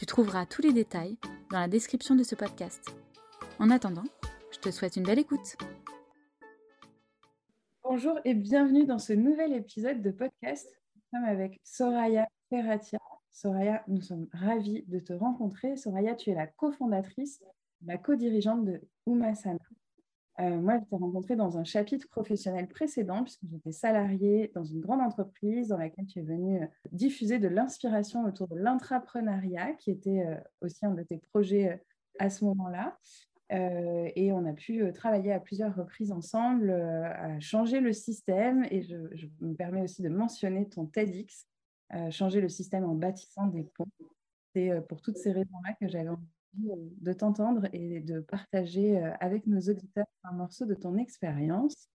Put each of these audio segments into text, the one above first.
Tu trouveras tous les détails dans la description de ce podcast. En attendant, je te souhaite une belle écoute. Bonjour et bienvenue dans ce nouvel épisode de podcast. Nous sommes avec Soraya Ferratia. Soraya, nous sommes ravis de te rencontrer. Soraya, tu es la cofondatrice, la co-dirigeante de Umasana. Euh, moi, je t'ai rencontrée dans un chapitre professionnel précédent, puisque j'étais salariée dans une grande entreprise dans laquelle tu es venue euh, diffuser de l'inspiration autour de l'intrapreneuriat, qui était euh, aussi un de tes projets à ce moment-là. et on a pu travailler à plusieurs reprises ensemble à changer le système. Et je, je, me permets aussi de mentionner ton TEDx, changer le système en bâtissant des ponts. C'est pour toutes ces raisons-là que j'avais envie de t'entendre et de partager euh, avec nos auditeurs un morceau de ton expérience.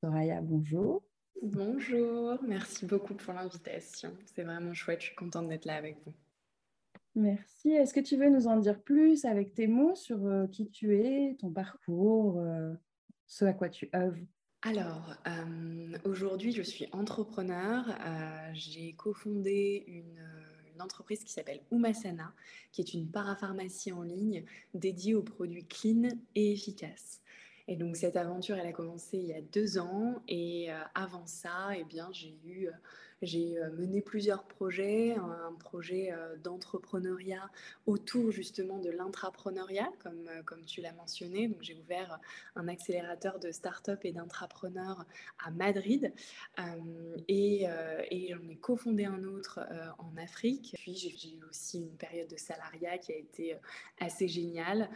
Soraya, bonjour. Bonjour, merci beaucoup pour l'invitation. C'est vraiment chouette, je suis contente d'être là avec vous. Merci. Est-ce que tu veux nous en dire plus avec tes mots sur euh, qui tu es, ton parcours, ce à quoi tu œuvres? Alors, aujourd'hui, je suis entrepreneur. J'ai cofondé une une entreprise qui s'appelle Umasana, qui est une parapharmacie en ligne dédiée aux produits clean et efficaces. Et donc cette aventure, elle a commencé il y a deux ans. Et euh, avant ça, eh bien, j'ai eu euh, j'ai euh, mené plusieurs projets, un projet euh, d'entrepreneuriat autour justement de l'intrapreneuriat, comme, euh, comme tu l'as mentionné. Donc j'ai ouvert un accélérateur de start-up et d'intrapreneurs à Madrid et, j'en ai cofondé un autre en Afrique. Puis j'ai eu aussi une période de salariat qui a été assez géniale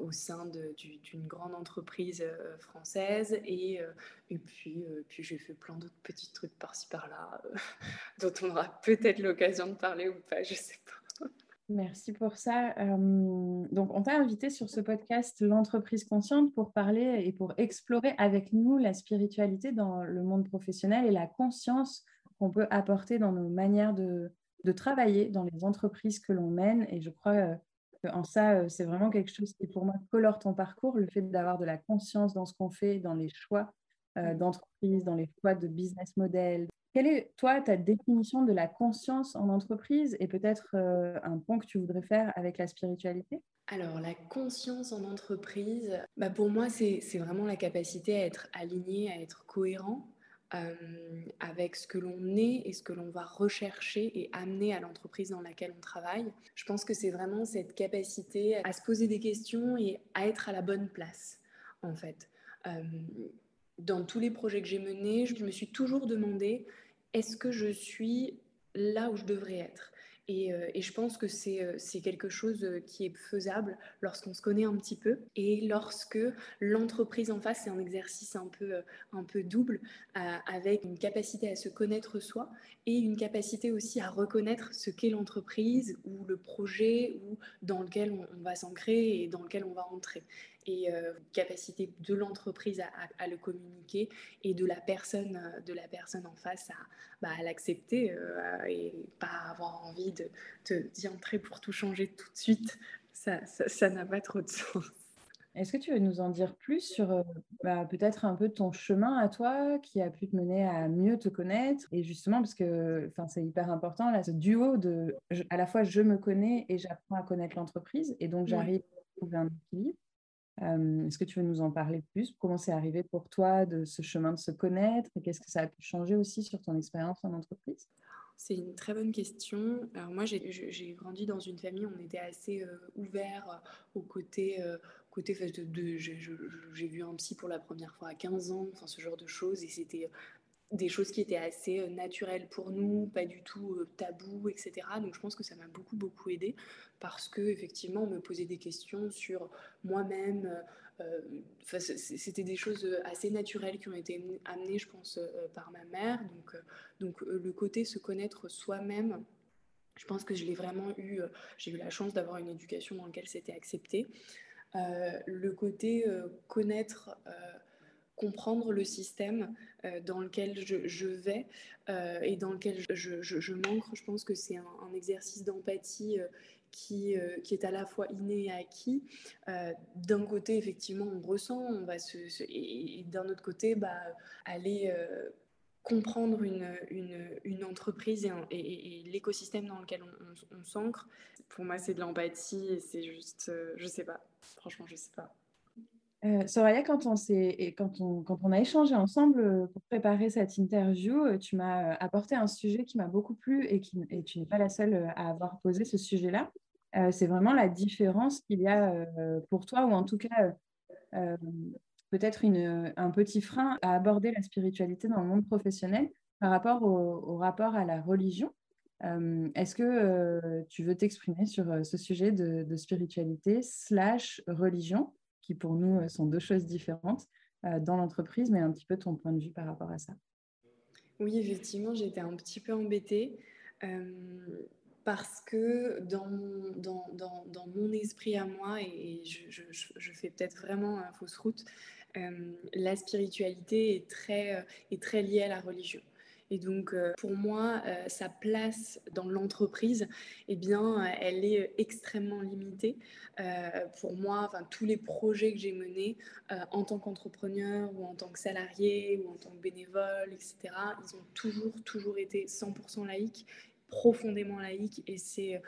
au sein d'une grande entreprise française et, et puis, puis j'ai fait plein d'autres petits trucs par-ci par-là, euh, dont on aura peut-être l'occasion de parler ou pas, je sais pas. Merci pour ça. donc, on t'a invité sur ce podcast L'entreprise consciente pour parler et pour explorer avec nous la spiritualité dans le monde professionnel et la conscience qu'on peut apporter dans nos manières de, de, travailler dans les entreprises que l'on mène. Et je crois euh, qu'en ça, euh, c'est vraiment quelque chose qui, pour moi, colore ton parcours, le fait d'avoir de la conscience dans ce qu'on fait, dans les choix d'entreprise, dans les choix de business model, quelle est, toi, ta définition de la conscience en entreprise et peut-être euh, un point que tu voudrais faire avec la spiritualité? Alors, la conscience en entreprise, bah pour moi, c'est vraiment la capacité à être aligné, à être cohérent euh, avec ce que l'on est et ce que l'on va rechercher et amener à l'entreprise dans laquelle on travaille. Je pense que c'est vraiment cette capacité à se poser des questions et à être à la bonne place, en fait. Euh, dans tous les projets que j'ai menés, je me suis toujours demandé est-ce que je suis là où je devrais être? Euh, et, je pense que c'est euh, quelque chose euh, qui est faisable lorsqu'on se connaît un petit peu et lorsque l'entreprise en face, c'est un exercice un peu, un peu double avec une capacité à se connaître soi et une capacité aussi à reconnaître ce qu'est l'entreprise ou le projet ou dans lequel on, on va s'ancrer et dans lequel on va entrer et euh, capacité de l'entreprise à, le communiquer et de la personne, euh, de la personne en face à, bah, l'accepter euh, et pas avoir envie de te dire entrer pour tout changer tout de suite. Ça n'a pas trop de sens. Est-ce que tu veux nous en dire plus sur bah, peut-être un peu ton chemin à toi qui a pu te mener à mieux te connaître Et justement, parce que c'est hyper important, là, ce duo de à la fois je me connais et j'apprends à connaître l'entreprise et donc j'arrive à trouver un équilibre. Est-ce que tu veux nous en parler plus? Comment c'est arrivé pour toi de ce chemin de se connaître et qu'est-ce que ça a pu changer aussi sur ton expérience en entreprise? C'est une très bonne question. Alors moi, j'ai grandi dans une famille, on était assez euh, ouvert au côté, côté j'ai vu un psy pour la première fois à 15 ans, enfin ce genre de choses, et c'était des choses qui étaient assez naturelles pour nous, pas du tout tabou, etc. Donc je pense que ça m'a beaucoup beaucoup aidé parce que effectivement on me posait des questions sur moi-même. C'était des choses assez naturelles qui ont été amenées, je pense, par ma mère. Donc, donc le côté se connaître soi-même Je pense que je l'ai vraiment eu, j'ai eu la chance d'avoir une éducation dans laquelle c'était accepté. le côté connaître comprendre le système dans lequel je, vais et dans lequel je, je, je m'ancre. Je pense que c'est un, exercice d'empathie qui, qui, est à la fois inné et acquis. d'un côté, effectivement, on ressent, on va se, et, d'un autre côté, bah, aller comprendre une, une, une, entreprise et, l'écosystème dans lequel on, s'ancre. Pour moi, c'est de l'empathie et c'est juste, je sais pas. Franchement, je sais pas. Euh, Soraya, quand on, a échangé ensemble euh, pour préparer cette interview, euh, tu m'as apporté un sujet qui m'a beaucoup plu et tu n'es pas la seule à avoir posé ce sujet-là. c'est vraiment la différence qu'il y a pour toi, ou en tout cas peut-être un petit frein à aborder la spiritualité dans le monde professionnel par rapport au, rapport à la religion. Est-ce que tu veux t'exprimer sur ce sujet de, de spiritualité slash religion? Qui pour nous euh, sont deux choses différentes euh, dans l'entreprise, mais un petit peu ton point de vue par rapport à ça. Oui, effectivement, j'étais un petit peu embêtée euh, parce que dans mon, dans, dans, dans, mon esprit à moi, et je, je, fais peut-être vraiment fausse route, la spiritualité est très, est très liée à la religion. Et donc, euh, pour moi, euh, sa place dans l'entreprise, eh bien, elle est extrêmement limitée. Euh, pour moi, enfin, tous les projets que j'ai menés en tant qu'entrepreneur ou en tant que salarié ou en tant que bénévole, etc., ils ont toujours, toujours été 100% laïques, profondément laïques. Et c'est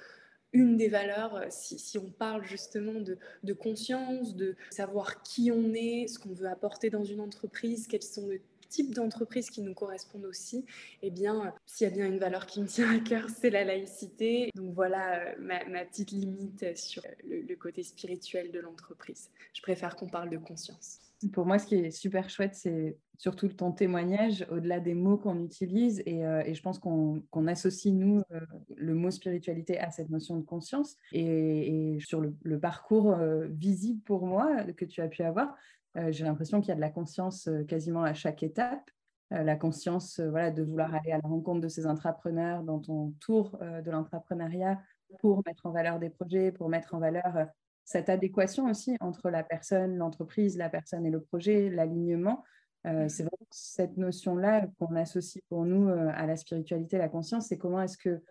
une des valeurs, si, si, on parle justement de, de, conscience, de savoir qui on est, ce qu'on veut apporter dans une entreprise, quels sont les type d'entreprise qui nous correspondent aussi, eh bien, s'il y a bien une valeur qui me tient à cœur, c'est la laïcité. Donc voilà euh, ma, petite limite sur le, côté spirituel de l'entreprise. Je préfère qu'on parle de conscience. Pour moi, ce qui est super chouette, c'est surtout ton témoignage, au-delà des mots qu'on utilise. Et, euh, je pense qu'on associe, nous, euh, le mot spiritualité à cette notion de conscience. Et, sur le, parcours visible pour moi que tu as pu avoir, euh, j'ai l'impression qu'il y a de la conscience euh, quasiment à chaque étape. Euh, la conscience voilà, de vouloir aller à la rencontre de ces entrepreneurs dans ton tour de l'entrepreneuriat pour mettre en valeur des projets, pour mettre en valeur cette adéquation aussi entre la personne, l'entreprise, la personne et le projet, l'alignement. c'est vraiment cette notion-là qu'on associe pour nous à la spiritualité, la conscience. C'est comment est-ce que,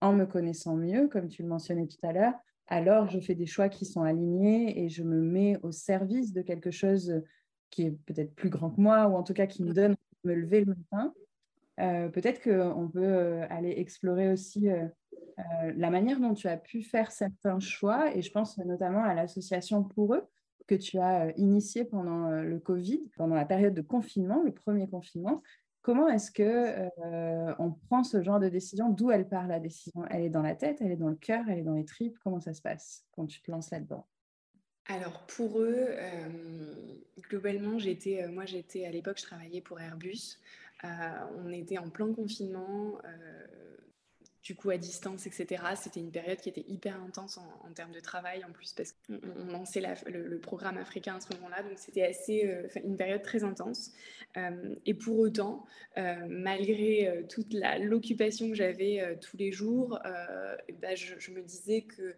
en me connaissant mieux, comme tu le mentionnais tout à l'heure, alors je fais des choix qui sont alignés et je me mets au service de quelque chose qui est peut-être plus grand que moi ou en tout cas qui me donne de me lever le matin. Euh, peut-être qu'on peut euh, aller explorer aussi euh, la manière dont tu as pu faire certains choix et je pense notamment à l'association pour eux que tu as initiée pendant le Covid, pendant la période de confinement, le premier confinement, Comment est-ce que euh, on prend ce genre de décision? D'où elle part la décision? Elle est dans la tête, elle est dans le cœur, elle est dans les tripes? Comment ça se passe quand tu te lances là-dedans? Alors pour eux, euh, globalement, j'étais, euh, moi j'étais à l'époque, je travaillais pour Airbus. on était en plein confinement du coup à distance, etc. C'était une période qui était hyper intense en, termes de travail en plus parce qu'on lançait le, programme africain à ce moment-là, donc c'était assez euh, une période très intense. Euh, et pour autant, euh, malgré toute l'occupation que j'avais tous les jours, bah, je, me disais que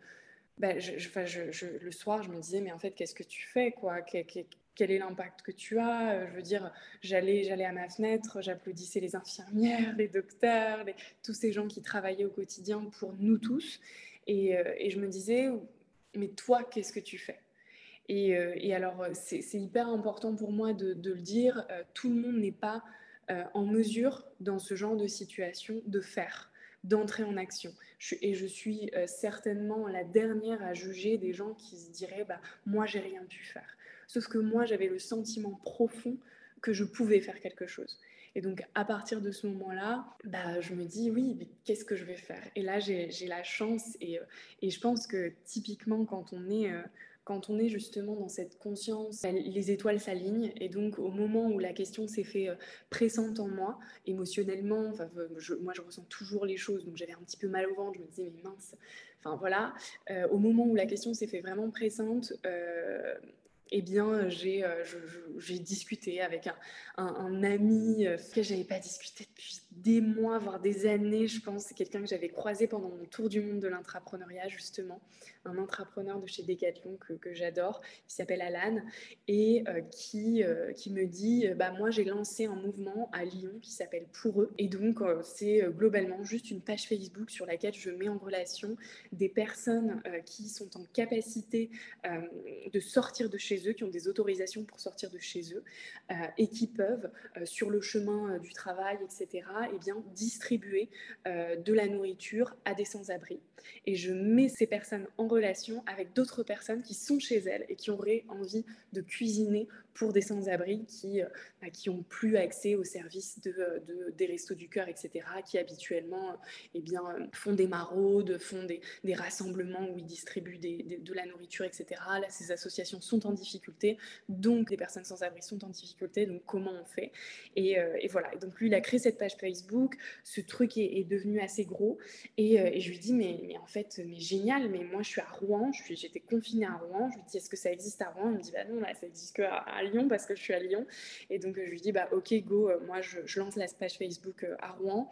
bah, je, le soir, je me disais mais en fait qu'est-ce que tu fais quoi? Quel est l'impact que tu as. Euh, je veux dire, j'allais, j'allais à ma fenêtre, j'applaudissais les infirmières, les docteurs, tous ces gens qui travaillaient au quotidien pour nous tous. Et, euh, je me disais, mais toi, qu'est-ce que tu fais? Et, euh, et, alors, c'est, hyper important pour moi de, de le dire, tout le monde n'est pas en mesure, dans ce genre de situation, de faire d'entrer en action. et je suis certainement la dernière à juger des gens qui se diraient bah, Moi, j'ai rien pu faire. Sauf que moi, j'avais le sentiment profond que je pouvais faire quelque chose. Et donc, à partir de ce moment-là, bah, je me dis, oui, mais qu'est-ce que je vais faire? Et là, j'ai la chance, et, euh, et, je pense que typiquement, quand on est... Euh, quand on est justement dans cette conscience, bah, les étoiles s'alignent. Et donc au moment où la question s'est fait euh, pressante en moi, émotionnellement, moi je ressens toujours les choses, donc j'avais un petit peu mal au ventre, je me disais mais mince, enfin voilà, au moment où la question s'est fait vraiment pressante, eh bien, j'ai discuté avec un, ami que j'avais pas discuté depuis des mois, voire des années, je pense. C'est quelqu'un que j'avais croisé pendant mon tour du monde de l'intrapreneuriat, justement. Un entrepreneur de chez Decathlon que, j'adore, qui s'appelle Alan, et qui, qui me dit bah, Moi, j'ai lancé un mouvement à Lyon qui s'appelle Pour eux. Et donc, c'est globalement juste une page Facebook sur laquelle je mets en relation des personnes qui sont en capacité de sortir de chez eux, qui ont des autorisations pour sortir de chez eux euh, et qui peuvent, euh, sur le chemin euh, du travail, etc., et eh bien, distribuer de la nourriture à des sans-abri. Et je mets ces personnes en relation avec d'autres personnes qui sont chez elles et qui auraient envie de cuisiner pour des sans-abri qui bah, qui plus accès aux services de, des restos du cœur, etc., qui habituellement eh bien, font des maraudes, font des, des rassemblements où ils distribuent des, de la nourriture, etc. Là, ces associations sont en difficulté, donc les personnes sans abri sont en difficulté, donc comment on fait? Et, euh, et, voilà. donc lui, il a créé cette page Facebook, ce truc est, devenu assez gros, et, euh, je lui dis, mais, mais en fait, mais génial, mais moi je suis à Rouen, j'étais confinée à Rouen, je lui dis, est-ce que ça existe à Rouen? Il me dit, bah non, là, ça existe qu'à à Parce que je suis à Lyon, et donc je lui dis, bah ok, go, euh, moi je, lance la page Facebook à Rouen,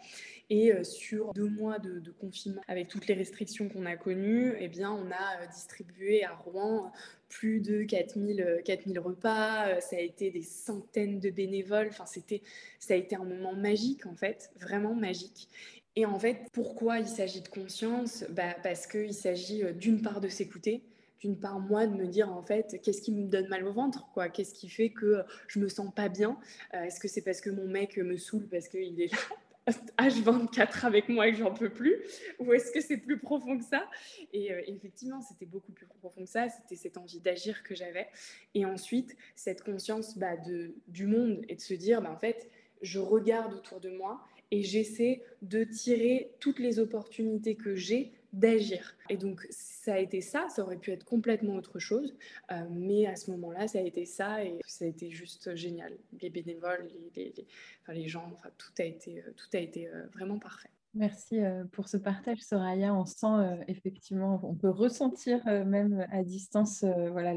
et sur deux mois de, confinement, avec toutes les restrictions qu'on a connues, eh bien, on a distribué à Rouen plus de 4000, 4000 repas, euh, ça a été des centaines de bénévoles, enfin, c'était, ça a été un moment magique en fait, vraiment magique. Et en fait, pourquoi il s'agit de conscience? Bah, Parce qu'il s'agit euh, d'une part de s'écouter, d'une part moi de me dire en fait qu'est-ce qui me donne mal au ventre quoi? Qu'est-ce qui fait que je me sens pas bien? Euh, est-ce que c'est parce que mon mec me saoule parce qu'il est là H24 avec moi et que j'en peux plus? Ou est-ce que c'est plus profond que ça? Et euh, effectivement, c'était beaucoup plus profond que ça. C'était cette envie d'agir que j'avais. Et ensuite, cette conscience bah, de, du monde et de se dire, bah, en fait, je regarde autour de moi et j'essaie de tirer toutes les opportunités que j'ai d'agir. Et donc, ça a été ça, ça aurait pu être complètement autre chose, euh, mais à ce moment-là, ça a été ça et ça a été juste génial. Les bénévoles, les, les, gens, enfin, tout a été, euh, tout a été euh, vraiment parfait. Merci pour ce partage, Soraya. On sent effectivement, on peut ressentir même à distance voilà,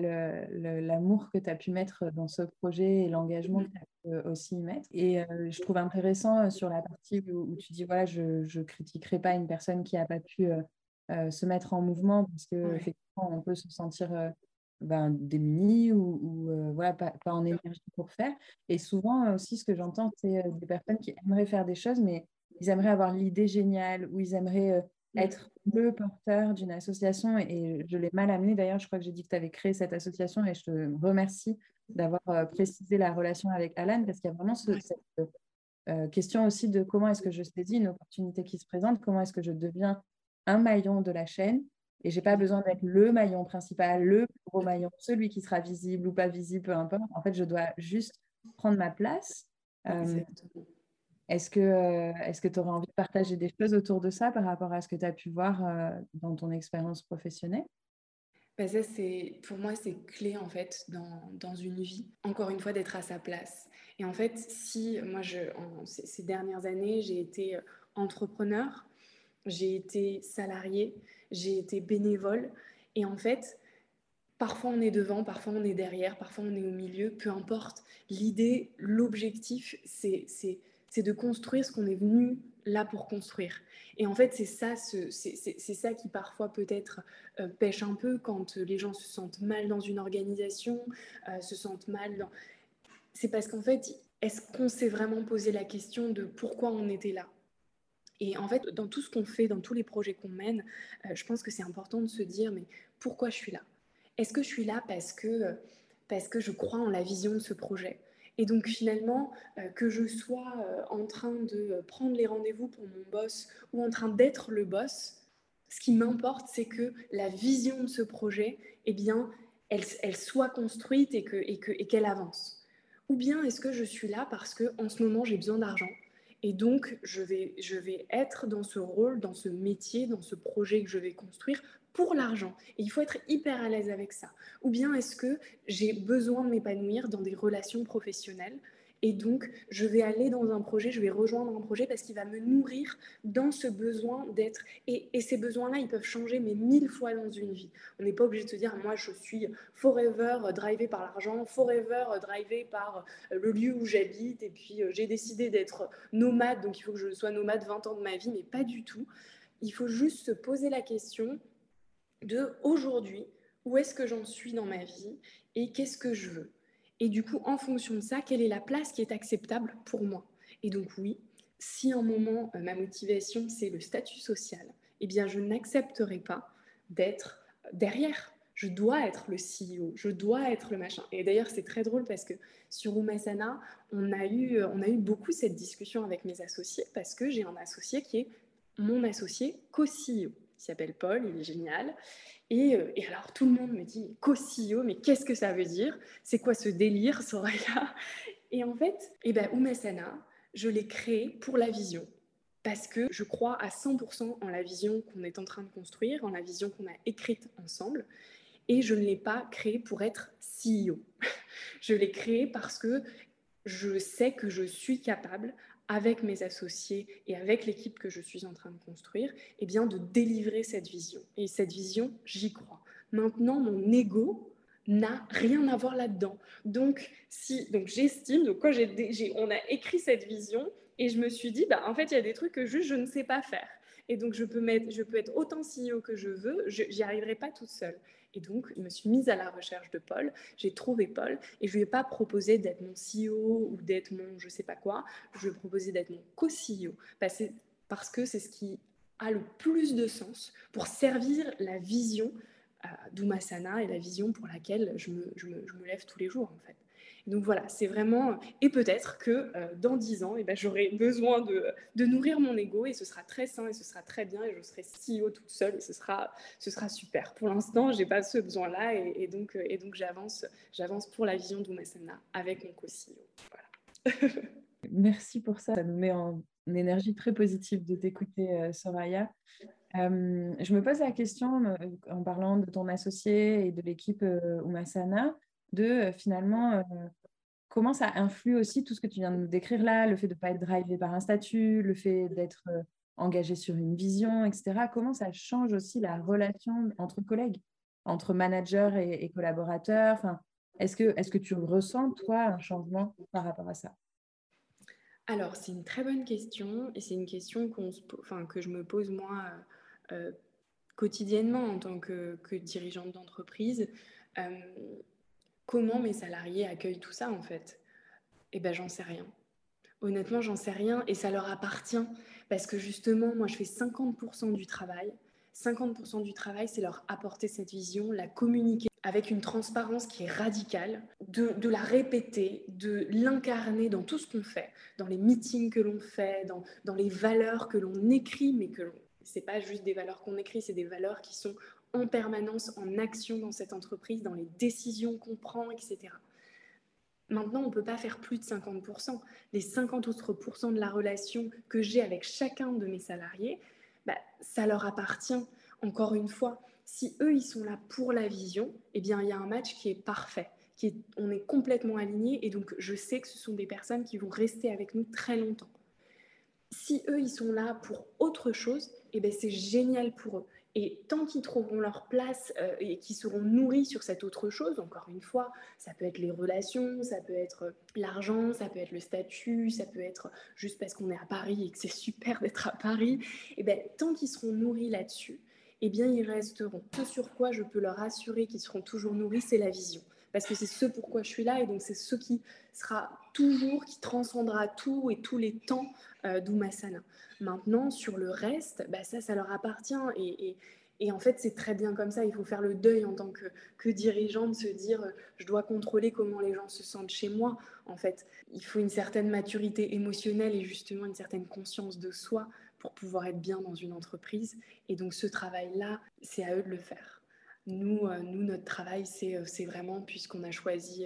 l'amour que tu as pu mettre dans ce projet et l'engagement mmh. que tu as pu aussi y mettre. Et je trouve intéressant sur la partie où, tu dis voilà, je ne critiquerai pas une personne qui n'a pas pu se mettre en mouvement parce que effectivement on peut se sentir euh, ben, démunis ou, euh, voilà, pas, en énergie pour faire. Et souvent aussi, ce que j'entends, c'est des personnes qui aimeraient faire des choses, mais ils aimeraient avoir l'idée géniale ou ils aimeraient être le porteur d'une association. Et je l'ai mal amené. D'ailleurs, je crois que j'ai dit que tu avais créé cette association et je te remercie d'avoir précisé la relation avec Alan parce qu'il y a vraiment cette question aussi de comment est-ce que je saisis une opportunité qui se présente, comment est-ce que je deviens un maillon de la chaîne et j'ai pas besoin d'être le maillon principal, le plus gros maillon, celui qui sera visible ou pas visible, peu importe. En fait, je dois juste prendre ma place. Euh, est-ce que euh, est-ce que tu aurais envie de partager des choses autour de ça par rapport à ce que tu as pu voir euh, dans ton expérience professionnelle? Bah ça, c'est, pour moi, c'est clé en fait dans, dans, une vie, encore une fois, d'être à sa place. Et en fait, si moi, je, ces dernières années, j'ai été entrepreneur, j'ai été salarié, j'ai été bénévole. Et en fait, parfois on est devant, parfois on est derrière, parfois on est au milieu, peu importe. L'idée, l'objectif, c'est de construire ce qu'on est venu là pour construire. Et en fait, c'est ça, qui parfois peut-être euh, pêche un peu quand les gens se sentent mal dans une organisation, euh, se sentent mal. C'est parce qu'en fait, est-ce qu'on s'est vraiment posé la question de pourquoi on était là? Et en fait, dans tout ce qu'on fait, dans tous les projets qu'on mène, euh, je pense que c'est important de se dire, mais pourquoi je suis là? Est-ce que je suis là parce que, parce que je crois en la vision de ce projet? Et donc finalement, euh, que je sois euh, en train de prendre les rendez-vous pour mon boss ou en train d'être le boss, ce qui m'importe, c'est que la vision de ce projet, eh bien, elle, soit construite et qu'elle et que, et avance. Ou bien est-ce que je suis là parce qu'en ce moment, j'ai besoin d'argent? Et donc, je vais, je vais être dans ce rôle, dans ce métier, dans ce projet que je vais construire pour l'argent. Et il faut être hyper à l'aise avec ça. Ou bien est-ce que j'ai besoin de m'épanouir dans des relations professionnelles Et donc, je vais aller dans un projet, je vais rejoindre un projet parce qu'il va me nourrir dans ce besoin d'être. Et, ces besoins-là, ils peuvent changer, mais mille fois dans une vie. On n'est pas obligé de se dire, moi, je suis forever drivé par l'argent, forever drivé par le lieu où j'habite, et puis j'ai décidé d'être nomade, donc il faut que je sois nomade 20 ans de ma vie, mais pas du tout. Il faut juste se poser la question de aujourd'hui, où est-ce que j'en suis dans ma vie et qu'est-ce que je veux? Et du coup, en fonction de ça, quelle est la place qui est acceptable pour moi? Et donc oui, si un moment, euh, ma motivation, c'est le statut social, eh bien, je n'accepterai pas d'être derrière. Je dois être le CEO, je dois être le machin. Et d'ailleurs, c'est très drôle parce que sur Umasana, on a, eu, euh, on a eu beaucoup cette discussion avec mes associés parce que j'ai un associé qui est mon associé co-CEO. Il s'appelle Paul, il est génial. Euh, et, alors tout le monde me dit co-CEO, mais qu'est-ce que ça veut dire? C'est quoi ce délire, Soraya? Et en fait, eh ben, je l'ai créé pour la vision. Parce que je crois à 100% en la vision qu'on est en train de construire, en la vision qu'on a écrite ensemble. Et je ne l'ai pas créé pour être CEO. je l'ai créé parce que je sais que je suis capable, avec mes associés et avec l'équipe que je suis en train de construire, eh bien de délivrer cette vision. Et cette vision, j'y crois. Maintenant, mon ego n'a rien à voir là-dedans. Donc, si, donc j'estime, donc quand j'ai, on a écrit cette vision et je me suis dit, bah, en fait, il y a des trucs que juste je ne sais pas faire. Et donc, je peux, mettre, je peux être autant CEO que je veux, je n'y arriverai pas toute seule. Et donc, je me suis mise à la recherche de Paul. J'ai trouvé Paul et je lui ai pas proposé d'être mon CEO ou d'être mon je sais pas quoi. Je lui ai proposé d'être mon co-CEO parce que c'est ce qui a le plus de sens pour servir la vision euh, d'Umasana et la vision pour laquelle je me, je me lève tous les jours en fait. Donc voilà, c'est vraiment. Et peut-être que euh, dans dix ans, eh ben, j'aurai besoin de, nourrir mon ego et ce sera très sain et ce sera très bien et je serai CEO toute seule et ce sera, super. Pour l'instant, je n'ai pas ce besoin-là et, donc, donc j'avance, pour la vision d'Umasana avec mon co-CEO. Merci pour ça. Ça nous met en énergie très positive de t'écouter, euh, Soraya. Euh, je me pose la question, en parlant de ton associé et de l'équipe Umasana, de euh, finalement euh, comment ça influe aussi tout ce que tu viens de nous décrire là, le fait de ne pas être drivé par un statut, le fait d'être euh, engagé sur une vision, etc. Comment ça change aussi la relation entre collègues, entre managers et, collaborateurs? Enfin, Est-ce que, est que tu ressens, toi, un changement par rapport à ça? Alors, c'est une très bonne question et c'est une question que je me pose moi quotidiennement en tant que dirigeante d'entreprise. Comment mes salariés accueillent tout ça en fait? Eh ben j'en sais rien. Honnêtement, j'en sais rien et ça leur appartient parce que justement, moi je fais 50% du travail. 50% du travail, c'est leur apporter cette vision, la communiquer avec une transparence qui est radicale, de, la répéter, de l'incarner dans tout ce qu'on fait, dans les meetings que l'on fait, dans, les valeurs que l'on écrit, mais que c'est pas juste des valeurs qu'on écrit, c'est des valeurs qui sont en permanence en action dans cette entreprise, dans les décisions qu'on prend, etc. Maintenant, on ne peut pas faire plus de 50%. Les 50 autres de la relation que j'ai avec chacun de mes salariés, bah, ça leur appartient. Encore une fois, si eux, ils sont là pour la vision, eh bien, il y a un match qui est parfait. Qui est, on est complètement alignés et donc je sais que ce sont des personnes qui vont rester avec nous très longtemps. Si eux, ils sont là pour autre chose, eh bien, c'est génial pour eux. Et tant qu'ils trouveront leur place euh, et qu'ils seront nourris sur cette autre chose, encore une fois, ça peut être les relations, ça peut être l'argent, ça peut être le statut, ça peut être juste parce qu'on est à Paris et que c'est super d'être à Paris, et bien tant qu'ils seront nourris là-dessus, eh bien ils resteront. Ce sur quoi je peux leur assurer qu'ils seront toujours nourris, c'est la vision. Parce que c'est ce pourquoi je suis là et donc c'est ce qui sera toujours, qui transcendra tout et tous les temps euh, d'Umasana. Maintenant, sur le reste, bah, ça, ça leur appartient. Et, en fait, c'est très bien comme ça. Il faut faire le deuil en tant que, que dirigeant de se dire, euh, je dois contrôler comment les gens se sentent chez moi. En fait, il faut une certaine maturité émotionnelle et justement une certaine conscience de soi pour pouvoir être bien dans une entreprise. Et donc, ce travail-là, c'est à eux de le faire. Nous, euh, nous notre travail, c'est vraiment, puisqu'on a choisi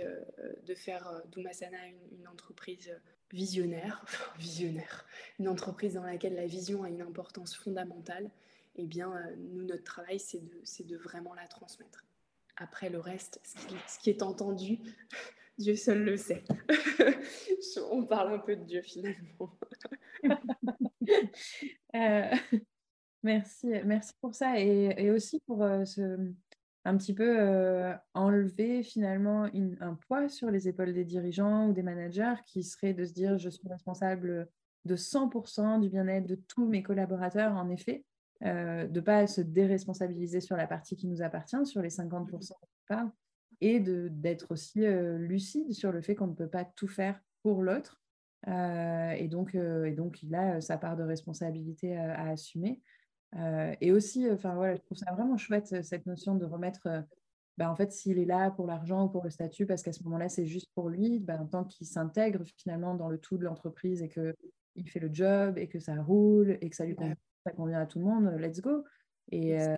de faire d'Umasana une, une entreprise visionnaire, visionnaire, une entreprise dans laquelle la vision a une importance fondamentale, eh bien, euh, nous, notre travail, c'est de, vraiment la transmettre. Après le reste, ce qui, est entendu, Dieu seul le sait. On parle un peu de Dieu finalement. Euh, merci, merci pour ça et, aussi pour euh, un petit peu euh, enlever finalement un poids sur les épaules des dirigeants ou des managers qui serait de se dire je suis responsable de 100% du bien-être de tous mes collaborateurs en effet, de ne pas se déresponsabiliser sur la partie qui nous appartient, sur les 50% pas et d'être aussi lucide sur le fait qu'on ne peut pas tout faire pour l'autre. et, donc, et donc, il a sa part de responsabilité à assumer. Et aussi, enfin voilà, je trouve ça vraiment chouette cette notion de remettre, bah, en fait, s'il est là pour l'argent ou pour le statut, parce qu'à ce moment-là, c'est juste pour lui, bah, tant qu'il s'intègre finalement dans le tout de l'entreprise et qu'il fait le job et que ça roule et que ça lui convient, ça convient à tout le monde, let's go. Et euh,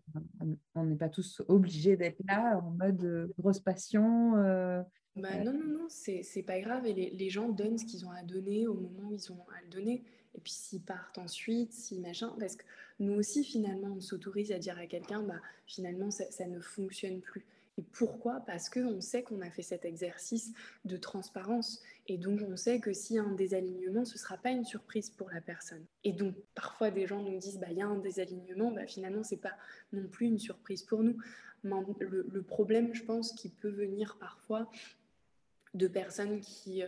on n'est pas tous obligés d'être là en mode euh, grosse passion. Euh, bah, non, non, non, c'est pas grave. Et les, les, gens donnent ce qu'ils ont à donner au moment où ils ont à le donner. Et puis s'ils partent ensuite, si machin, parce que nous aussi, finalement, on s'autorise à dire à quelqu'un, bah, finalement, ça, ne fonctionne plus. Et pourquoi? Parce qu'on sait qu'on a fait cet exercice de transparence. Et donc, on sait que s'il y a un désalignement, ce ne sera pas une surprise pour la personne. Et donc, parfois, des gens nous disent, bah, il y a un désalignement, bah, finalement, ce n'est pas non plus une surprise pour nous. Le, le, problème, je pense, qui peut venir parfois de personnes qui...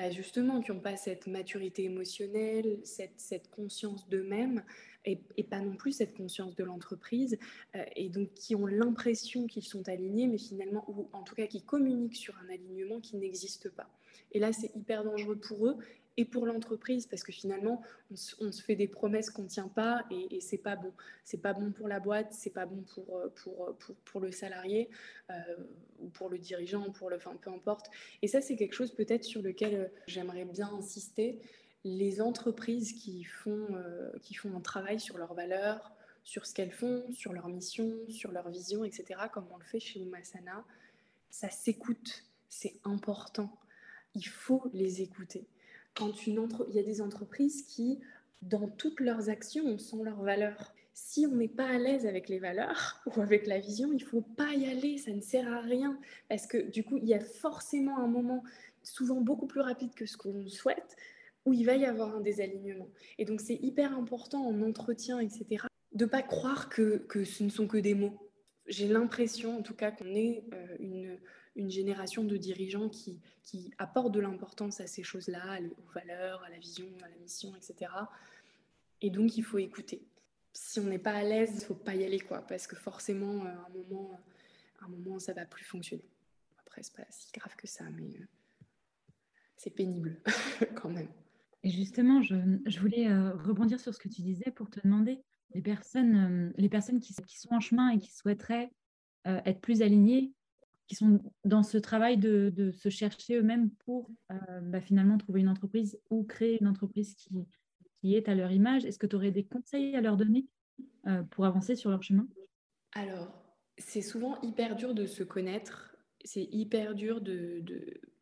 Bah, justement, qui n'ont pas cette maturité émotionnelle, cette, cette conscience d'eux-mêmes, et, pas non plus cette conscience de l'entreprise, euh, et donc qui ont l'impression qu'ils sont alignés, mais finalement, ou en tout cas qui communiquent sur un alignement qui n'existe pas. Et là, c'est hyper dangereux pour eux et pour l'entreprise parce que finalement, on se, fait des promesses qu'on ne tient pas et, et c'est pas bon. C'est pas bon pour la boîte, c'est pas bon pour, euh, pour, pour, pour le salarié euh, ou pour le dirigeant, pour le, enfin, peu importe. Et ça, c'est quelque chose peut-être sur lequel j'aimerais bien insister les entreprises qui font, euh, qui font un travail sur leurs valeurs, sur ce qu'elles font, sur leur mission, sur leur vision, etc., comme on le fait chez Umasana, ça s'écoute, c'est important. Il faut les écouter. Quand une entre... Il y a des entreprises qui, dans toutes leurs actions, on sent leurs valeurs. Si on n'est pas à l'aise avec les valeurs ou avec la vision, il faut pas y aller, ça ne sert à rien. Parce que du coup, il y a forcément un moment, souvent beaucoup plus rapide que ce qu'on souhaite, où il va y avoir un désalignement. Et donc c'est hyper important en entretien, etc., de pas croire que, que, ce ne sont que des mots. J'ai l'impression, en tout cas, qu'on est euh, une, une, génération de dirigeants qui, qui apportent de l'importance à ces choses-là, aux valeurs, à la vision, à la mission, etc. Et donc il faut écouter. Si on n'est pas à l'aise, il faut pas y aller, quoi, parce que forcément, euh, à un moment, un moment, ça va plus fonctionner. Après, c'est pas si grave que ça, mais euh, c'est pénible quand même. Et justement, je, voulais euh, rebondir sur ce que tu disais pour te demander les personnes, euh, les personnes qui, sont en chemin et qui souhaiteraient euh, être plus alignées, qui sont dans ce travail de, se chercher eux-mêmes pour bah, finalement trouver une entreprise ou créer une entreprise qui, est à leur image. Est-ce que tu aurais des conseils à leur donner pour avancer sur leur chemin? Alors, c'est souvent hyper dur de se connaître. C'est hyper dur de.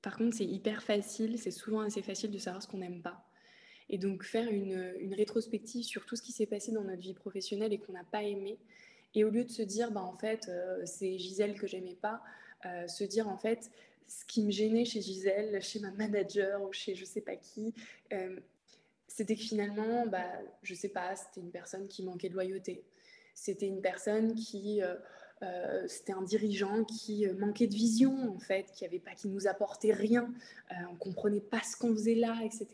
Par contre, c'est hyper facile. C'est souvent assez facile de savoir ce qu'on n'aime pas et donc faire une, une, rétrospective sur tout ce qui s'est passé dans notre vie professionnelle et qu'on n'a pas aimé. Et au lieu de se dire, bah, en fait, euh, c'est Gisèle que j'aimais pas, euh, se dire, en fait, ce qui me gênait chez Gisèle, chez ma manager ou chez je sais pas qui, euh, c'était que finalement, bah, je sais pas, c'était une personne qui manquait de loyauté. C'était une personne qui euh, c'était un dirigeant qui manquait de vision, en fait, qui avait pas, qui nous apportait rien. On comprenait pas ce qu'on faisait là, etc.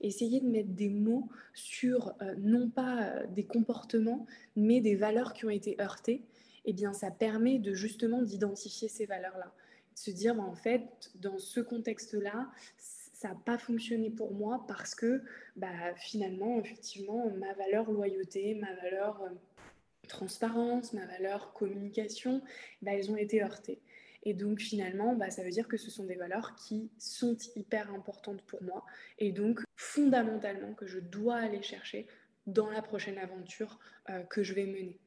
essayer de mettre des mots sur non pas des comportements, mais des valeurs qui ont été heurtées. Eh bien, ça permet de justement d'identifier ces valeurs-là, se dire, bah, en fait, dans ce contexte-là, ça n'a pas fonctionné pour moi parce que bah, finalement, effectivement, ma valeur loyauté, ma valeur transparence, ma valeur communication, bah, elles ont été heurtées. Et donc finalement, bah, ça veut dire que ce sont des valeurs qui sont hyper importantes pour moi et donc fondamentalement que je dois aller chercher dans la prochaine aventure euh, que je vais mener.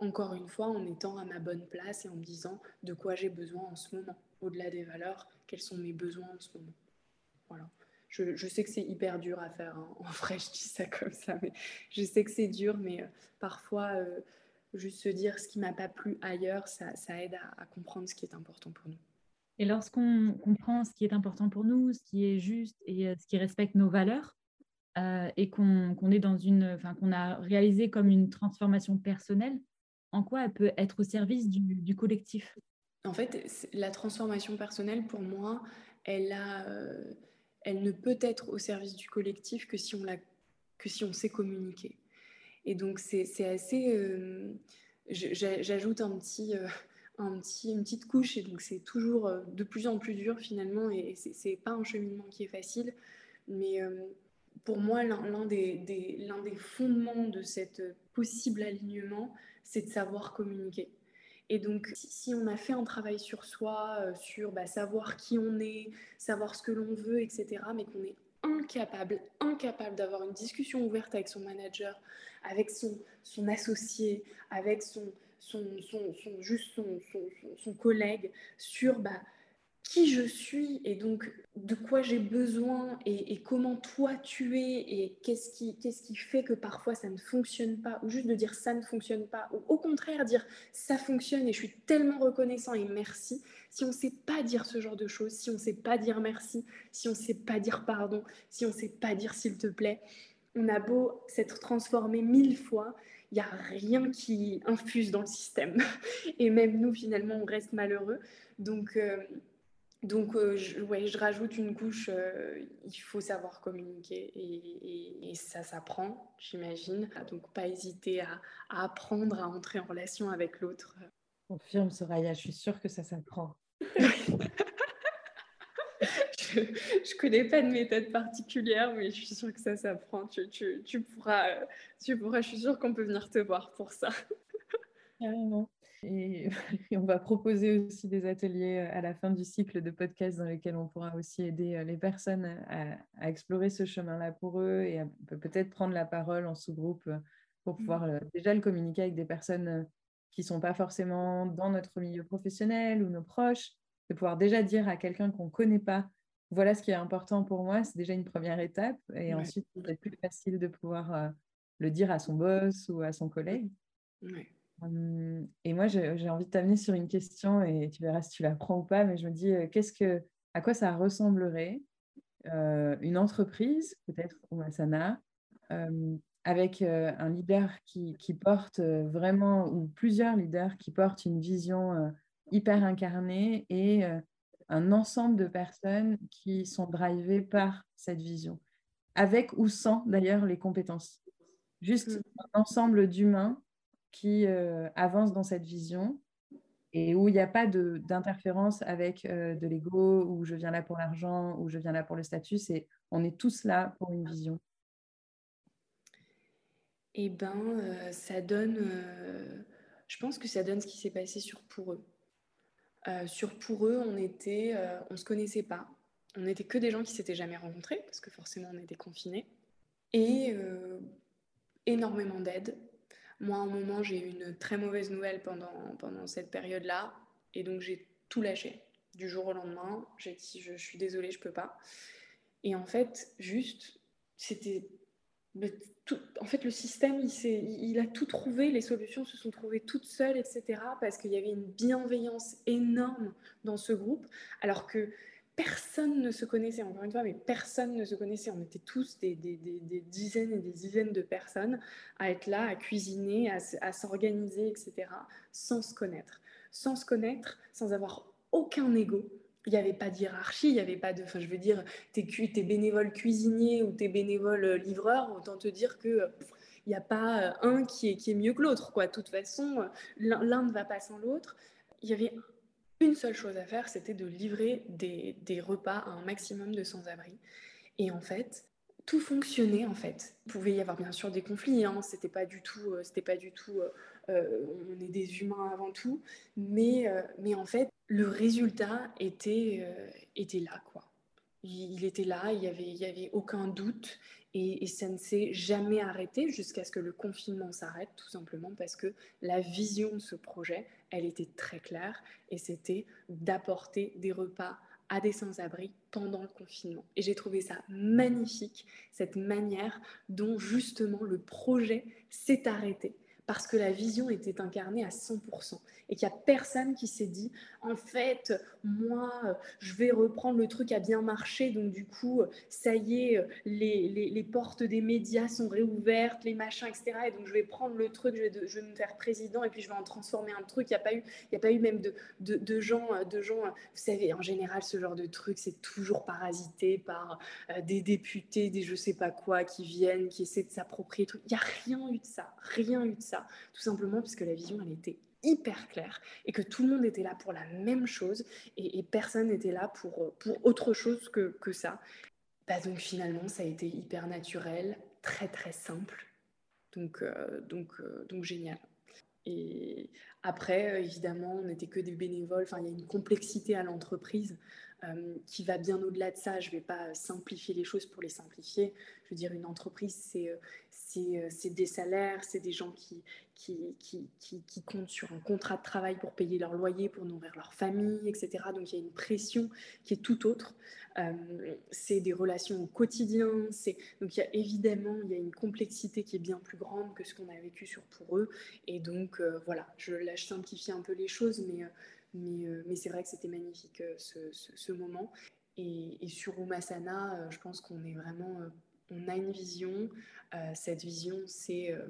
Encore une fois, en étant à ma bonne place et en me disant de quoi j'ai besoin en ce moment. Au-delà des valeurs, quels sont mes besoins en ce moment. Voilà. Je, sais que c'est hyper dur à faire. Hein. En vrai, je dis ça comme ça, mais je sais que c'est dur, mais euh, parfois, euh, juste se dire ce qui m'a pas plu ailleurs, ça, aide à, comprendre ce qui est important pour nous. Et lorsqu'on comprend ce qui est important pour nous, ce qui est juste et ce qui respecte nos valeurs, et qu'on est dans une, qu'on a réalisé comme une transformation personnelle, en quoi elle peut être au service du, collectif? En fait, la transformation personnelle, pour moi, elle, a, elle ne peut être au service du collectif que si on, la, que si on sait communiquer. Et donc, c'est assez... J'ajoute un petit un petit, une petite couche et donc c'est toujours euh, de plus en plus dur finalement et c'est pas un cheminement qui est facile mais euh, pour moi l'un des, des, des fondements de cet possible alignement c'est de savoir communiquer. Et donc si, on a fait un travail sur soi euh, sur bah, savoir qui on est savoir ce que l'on veut etc mais qu'on est incapable incapable d'avoir une discussion ouverte avec son manager avec son, son associé avec son son, son, son juste son, collègue sur bah, qui je suis et donc de quoi j'ai besoin et, comment toi tu es et qu'est-ce qui, qu'est-ce qui fait que parfois ça ne fonctionne pas ou juste de dire ça ne fonctionne pas ou au contraire dire ça fonctionne et je suis tellement reconnaissant et merci. Si on ne sait pas dire ce genre de choses, si on ne sait pas dire merci, si on ne sait pas dire pardon, si on ne sait pas dire s'il te plaît, on a beau s'être transformé mille fois, il n'y a rien qui infuse dans le système. Et même nous, finalement, on reste malheureux. Donc, euh, donc euh, je, ouais, je rajoute une couche, euh, il faut savoir communiquer et, ça s'apprend, j'imagine. Donc, pas hésiter à, à, apprendre à entrer en relation avec l'autre. Confirme, Soraya, je suis sûre que ça s'apprend. je ne connais pas de méthode particulière, mais je suis sûre que ça s'apprend. Tu, tu, tu, pourras, tu pourras, je suis sûre qu'on peut venir te voir pour ça. Carrément. Et, on va proposer aussi des ateliers à la fin du cycle de podcast dans lesquels on pourra aussi aider euh, les personnes à, à explorer ce chemin-là pour eux et peut-être prendre la parole en sous-groupe pour pouvoir mmh. euh, déjà le communiquer avec des personnes euh, qui ne sont pas forcément dans notre milieu professionnel ou nos proches, de pouvoir déjà dire à quelqu'un qu'on ne connaît pas voilà ce qui est important pour moi, c'est déjà une première étape. Et ensuite, c'est plus facile de pouvoir euh, le dire à son boss ou à son collègue. Et moi, j'ai envie de t'amener sur une question et tu verras si tu la prends ou pas, mais je me dis, euh, qu'est-ce que, à quoi ça ressemblerait euh, une entreprise, peut-être, ou Asana, avec un leader qui, qui, porte vraiment, ou plusieurs leaders qui portent une vision hyper incarnée et un ensemble de personnes qui sont drivées par cette vision, avec ou sans d'ailleurs les compétences. Juste mm. un ensemble d'humains qui euh, avancent dans cette vision et où il n'y a pas d'interférence avec euh, de l'ego, où je viens là pour l'argent, où je viens là pour le statut, c'est on est tous là pour une vision. Eh bien, euh, ça donne, je pense que ça donne ce qui s'est passé sur pour eux. Sur pour eux, on était, on se connaissait pas. On n'était que des gens qui s'étaient jamais rencontrés parce que forcément on était confinés et énormément d'aide. Moi, à un moment, j'ai eu une très mauvaise nouvelle pendant, pendant cette période-là et donc j'ai tout lâché. Du jour au lendemain, j'ai dit je, suis désolée, je peux pas. Et en fait, juste, c'était en fait, le système, il, il, a tout trouvé, les solutions se sont trouvées toutes seules, etc. Parce qu'il y avait une bienveillance énorme dans ce groupe, alors que personne ne se connaissait, encore une fois, mais personne ne se connaissait. On était tous des, dizaines et des dizaines de personnes à être là, à cuisiner, à, s'organiser, etc., sans se connaître. Sans se connaître, sans avoir aucun ego, il n'y avait pas de hiérarchie, il n'y avait pas de. Enfin, je veux dire, tu es, bénévole cuisinier ou tu es bénévole euh, livreur, autant te dire que. il euh, n'y a pas euh, un qui est, qui est mieux que l'autre. De toute façon, l'un ne va pas sans l'autre. Il y avait une seule chose à faire, c'était de livrer des, repas à un maximum de sans-abri. Et en fait, tout fonctionnait en fait. Il pouvait y avoir bien sûr des conflits, hein. c'était pas du tout, c'était pas du tout, on est des humains avant tout, mais, mais en fait, le résultat était, euh, était là, quoi. Il, était là, il n'y avait, y avait aucun doute et, ça ne s'est jamais arrêté jusqu'à ce que le confinement s'arrête, tout simplement parce que la vision de ce projet, elle était très claire et c'était d'apporter des repas à des sans-abri pendant le confinement. Et j'ai trouvé ça magnifique, cette manière dont justement le projet s'est arrêté parce que la vision était incarnée à 100% et qu'il n'y a personne qui s'est dit en fait moi je vais reprendre le truc à bien marcher. Donc du coup ça y est les, les, portes des médias sont réouvertes les machins etc et donc je vais prendre le truc je vais, je vais me faire président et puis je vais en transformer un truc. Il n'y a pas eu il y a pas eu même de, de, de, gens de gens vous savez en général ce genre de truc c'est toujours parasité par euh, des députés des je sais pas quoi qui viennent qui essaient de s'approprier il n'y a rien eu de ça. Rien eu de ça tout simplement parce que la vision, elle était hyper claire et que tout le monde était là pour la même chose et, personne n'était là pour, pour autre chose que, que ça. Bah donc finalement, ça a été hyper naturel, très très simple, donc, euh, donc, euh, donc génial. Et après, euh, évidemment, on n'était que des bénévoles, enfin, il y a une complexité à l'entreprise. Qui va bien au-delà de ça. Je ne vais pas simplifier les choses pour les simplifier. Je veux dire, une entreprise, c'est euh, c'est des salaires, c'est des gens qui, qui, qui, qui, comptent sur un contrat de travail pour payer leur loyer, pour nourrir leur famille, etc. Donc il y a une pression qui est tout autre. Euh, c'est des relations au quotidien. Donc il y a évidemment il y a une complexité qui est bien plus grande que ce qu'on a vécu sur pour eux. Et donc euh, voilà, je, là je simplifie un peu les choses, mais, mais, mais c'est vrai que c'était magnifique ce, ce, moment. Et, sur Umasana, je pense qu'on est vraiment on a une vision. Euh, cette vision, c'est euh,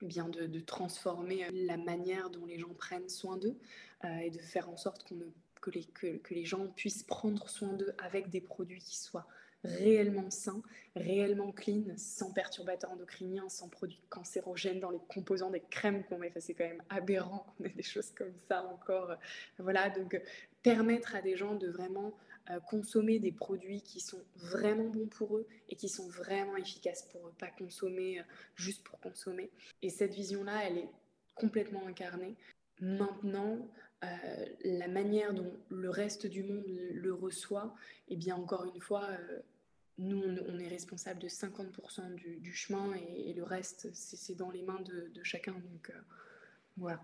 bien de, transformer la manière dont les gens prennent soin d'eux euh, et de faire en sorte que, les, que, les gens puissent prendre soin d'eux avec des produits qui soient réellement sains, réellement clean, sans perturbateurs endocriniens, sans produits cancérogènes dans les composants des crèmes qu'on met. c'est quand même aberrant qu'on ait des choses comme ça encore. Voilà, donc permettre à des gens de vraiment euh, consommer des produits qui sont vraiment bons pour eux et qui sont vraiment efficaces pour eux, pas consommer euh, juste pour consommer. Et cette vision-là, elle est complètement incarnée. Maintenant, euh, la manière dont le reste du monde le reçoit, eh bien encore une fois, nous, on, est responsable de 50% du, chemin et, le reste, c'est dans les mains de, chacun. Donc voilà.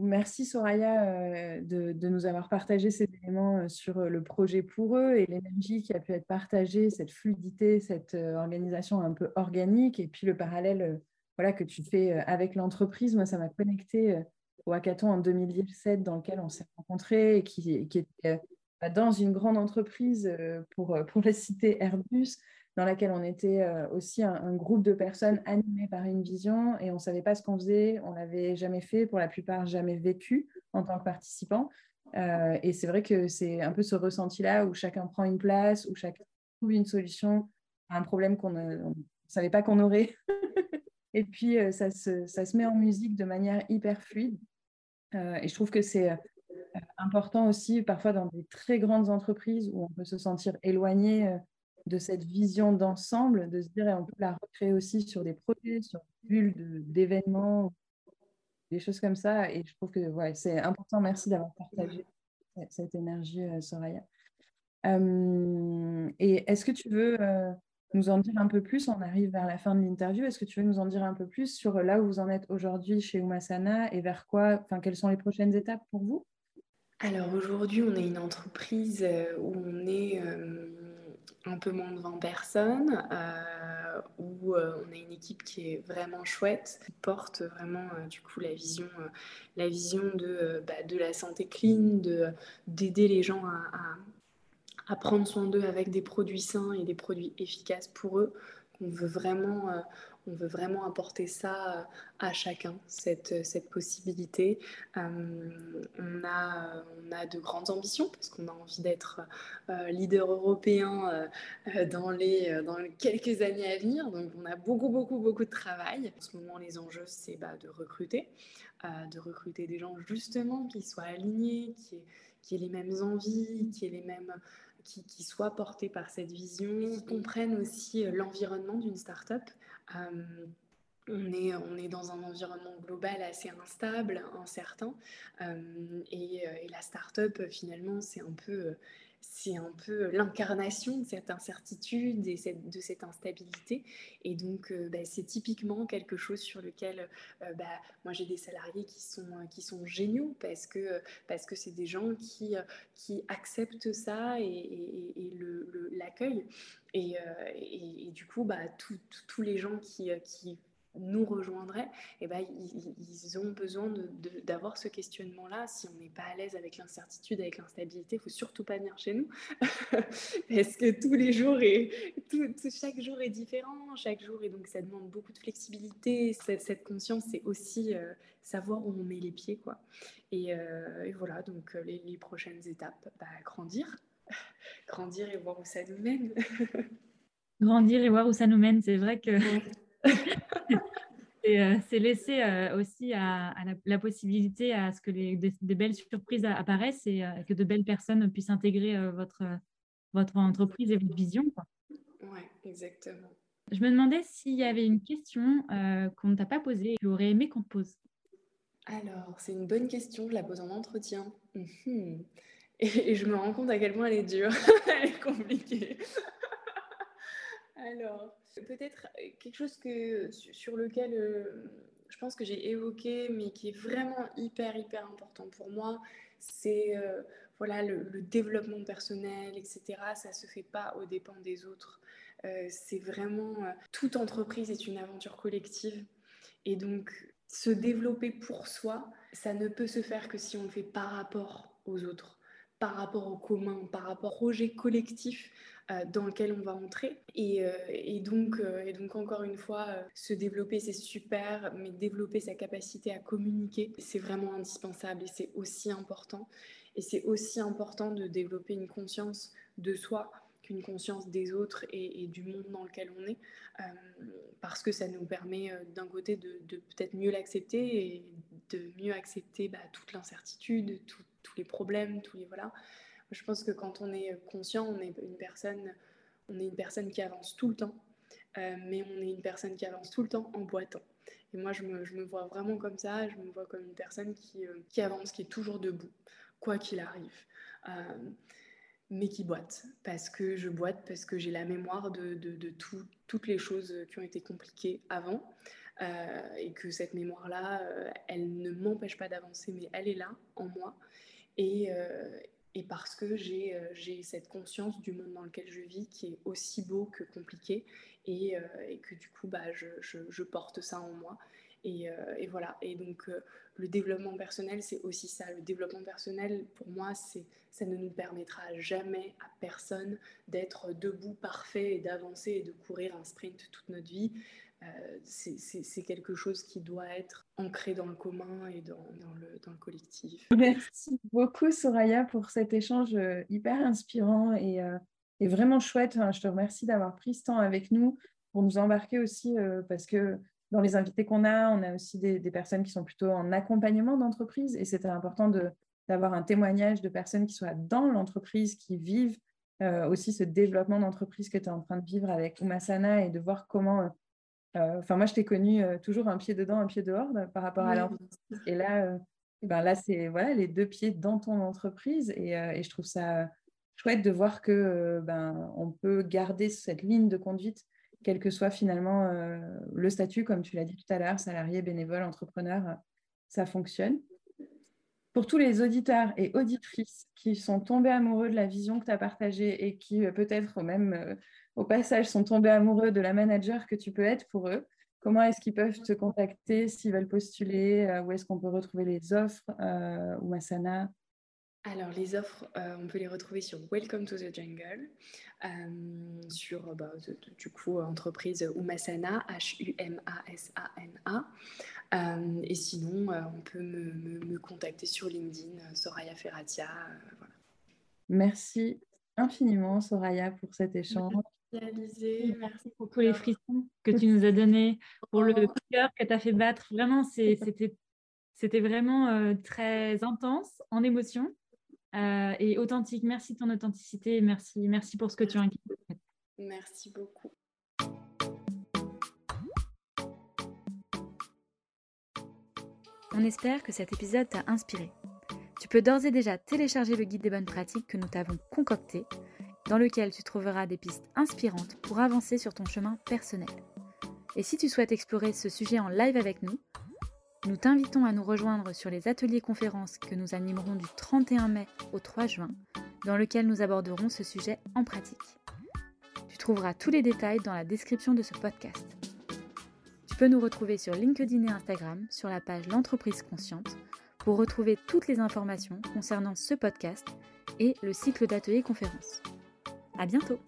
Merci Soraya euh, de, nous avoir partagé ces éléments euh, sur euh, le projet pour eux et l'énergie qui a pu être partagée, cette fluidité, cette organisation un peu organique et puis le parallèle voilà, que tu fais avec l'entreprise. Moi, ça m'a connecté au hackathon en 2017 dans lequel on s'est rencontrés et qui était dans une grande entreprise pour, pour la cité Airbus dans laquelle on était euh, aussi un, groupe de personnes animées par une vision et on ne savait pas ce qu'on faisait, on l'avait jamais fait, pour la plupart jamais vécu en tant que participant. Euh, et c'est vrai que c'est un peu ce ressenti-là où chacun prend une place, où chacun trouve une solution à un problème qu'on ne savait pas qu'on aurait. et puis, euh, ça, se, ça, se, met en musique de manière hyper fluide. et je trouve que c'est important aussi, parfois dans des très grandes entreprises où on peut se sentir éloigné de cette vision d'ensemble, de se dire, et on peut la recréer aussi sur des projets, sur des bulles d'événements, des choses comme ça. Et je trouve que ouais, c'est important. Merci d'avoir partagé cette énergie, euh, Soraya. Euh, et est-ce que tu veux euh, nous en dire un peu plus? On arrive vers la fin de l'interview. Est-ce que tu veux nous en dire un peu plus sur là où vous en êtes aujourd'hui chez Umasana et vers quoi, enfin, quelles sont les prochaines étapes pour vous? Alors aujourd'hui, on est une entreprise où on est un peu moins de 20 personnes, euh, où euh, on a une équipe qui est vraiment chouette, qui porte vraiment euh, du coup la vision, la vision de, bah, de la santé clean, de, d'aider les gens à, à, prendre soin d'eux avec des produits sains et des produits efficaces pour eux. On veut vraiment on veut vraiment apporter ça euh, à chacun, cette, euh, cette possibilité. Euh, on, a, on a de grandes ambitions parce qu'on a envie d'être leader européen dans, les, dans quelques années à venir. Donc on a beaucoup, beaucoup, beaucoup de travail. En ce moment, les enjeux, c'est bah, de recruter, de recruter des gens justement qui soient alignés, qui aient, qui les mêmes envies, qui les mêmes... Qui, qui, soient portés par cette vision, qui comprennent aussi l'environnement d'une start-up. Euh, on est, on est dans un environnement global assez instable, incertain. Euh, et, euh, et, la start-up, finalement, c'est un peu c'est un peu l'incarnation de cette incertitude et de cette instabilité. Et donc, euh, bah, c'est typiquement quelque chose sur lequel euh, bah, moi j'ai des salariés qui sont, qui sont géniaux parce que parce que c'est des gens qui, qui acceptent ça et, l'accueillent. Et, et, du coup, bah, tous les gens qui nous rejoindraient, eh ben, ils, ont besoin d'avoir ce questionnement-là. Si on n'est pas à l'aise avec l'incertitude, avec l'instabilité, il faut surtout pas venir chez nous, parce que tous les jours et tout, chaque jour est différent, chaque jour et donc ça demande beaucoup de flexibilité. Cette, conscience, c'est aussi euh, savoir où on met les pieds, quoi. Et, euh, voilà, donc euh, les, prochaines étapes, bah, grandir, grandir et voir où ça nous mène. grandir et voir où ça nous mène, c'est vrai que c'est laisser euh, aussi à, la, possibilité à ce que les, des, belles surprises apparaissent et euh, que de belles personnes puissent intégrer votre, votre entreprise et votre vision. Oui, exactement. Je me demandais s'il y avait une question qu'on ne t'a pas posée et que tu aurais aimé qu'on te pose. Alors, c'est une bonne question, je la pose en entretien. Mhm. Et, et, je me rends compte à quel point elle est dure, elle est compliquée. Alors, peut-être quelque chose que, sur lequel euh, je pense que j'ai évoqué, mais qui est vraiment hyper, hyper important pour moi, c'est euh, voilà, le, développement personnel, etc. Ça ne se fait pas aux dépens des autres. Euh, c'est vraiment, toute entreprise est une aventure collective. Et donc, se développer pour soi, ça ne peut se faire que si on le fait par rapport aux autres, par rapport au commun, par rapport au projet collectif euh, dans lequel on va entrer. Et, euh, donc, euh, et donc, encore une fois, se développer, c'est super, mais développer sa capacité à communiquer, c'est vraiment indispensable et c'est aussi important. Et c'est aussi important de développer une conscience de soi qu'une conscience des autres et, du monde dans lequel on est, parce que ça nous permet d'un côté de, peut-être mieux l'accepter et de mieux accepter bah, toute l'incertitude, tous les problèmes, tous les voilà, je pense que quand on est conscient, on est une personne, on est une personne qui avance tout le temps, euh, mais on est une personne qui avance tout le temps en boitant. Et moi, je me, vois vraiment comme ça, je me vois comme une personne qui, euh, avance, qui est toujours debout, quoi qu'il arrive. Euh, mais qui boite, parce que je boite, parce que j'ai la mémoire de, de, de tout, toutes les choses qui ont été compliquées avant, et que cette mémoire-là, elle ne m'empêche pas d'avancer, mais elle est là, en moi. Et, et parce que euh, j'ai cette conscience du monde dans lequel je vis qui est aussi beau que compliqué et, euh, et que du coup bah, je, je, porte ça en moi. Et, euh, et voilà, et donc le développement personnel, c'est aussi ça. Le développement personnel, pour moi, ça ne nous permettra jamais à personne d'être debout, parfait et d'avancer et de courir un sprint toute notre vie. Euh, c'est quelque chose qui doit être ancré dans le commun et dans, le, collectif. Merci beaucoup Soraya pour cet échange euh, hyper inspirant et, euh, vraiment chouette. je te remercie d'avoir pris ce temps avec nous pour nous embarquer aussi parce que dans les invités qu'on a, on a aussi des, personnes qui sont plutôt en accompagnement d'entreprise et c'était important d'avoir un témoignage de personnes qui soient dans l'entreprise, qui vivent aussi ce développement d'entreprise que tu es en train de vivre avec Umasana et de voir comment enfin, moi, je t'ai connu euh, toujours un pied dedans, un pied dehors par rapport à l'entreprise. Et là, euh, ben là c'est voilà, les deux pieds dans ton entreprise. Et, et, je trouve ça chouette de voir que ben, on peut garder cette ligne de conduite, quel que soit finalement le statut, comme tu l'as dit tout à l'heure, salarié, bénévole, entrepreneur, ça fonctionne. Pour tous les auditeurs et auditrices qui sont tombés amoureux de la vision que tu as partagée et qui peut-être même au passage, sont tombés amoureux de la manager que tu peux être pour eux. Comment est-ce qu'ils peuvent te contacter s'ils veulent postuler? Euh, Où est-ce qu'on peut retrouver les offres euh, ou alors, les offres, euh, on peut les retrouver sur Welcome to the Jungle, sur bah, du coup entreprise Umasana, H-U-M-A-S-A-N-A. et sinon, on peut me, contacter sur LinkedIn, Soraya Ferratia. Merci infiniment, Soraya, pour cet échange. Merci pour tous les frissons que tu nous as donnés, pour le oh. cœur que tu as fait battre. Vraiment, c'était vraiment euh, très intense en émotion euh, et authentique. Merci de ton authenticité. Merci, merci pour ce que tu as inquiété. Merci beaucoup. On espère que cet épisode t'a inspiré. Tu peux d'ores et déjà télécharger le guide des bonnes pratiques que nous t'avons concocté dans lequel tu trouveras des pistes inspirantes pour avancer sur ton chemin personnel. Et si tu souhaites explorer ce sujet en live avec nous, nous t'invitons à nous rejoindre sur les ateliers conférences que nous animerons du 31 mai au 3 juin, dans lequel nous aborderons ce sujet en pratique. Tu trouveras tous les détails dans la description de ce podcast peux nous retrouver sur LinkedIn et Instagram sur la page L'entreprise consciente pour retrouver toutes les informations concernant ce podcast et le cycle d'ateliers conférences. À bientôt!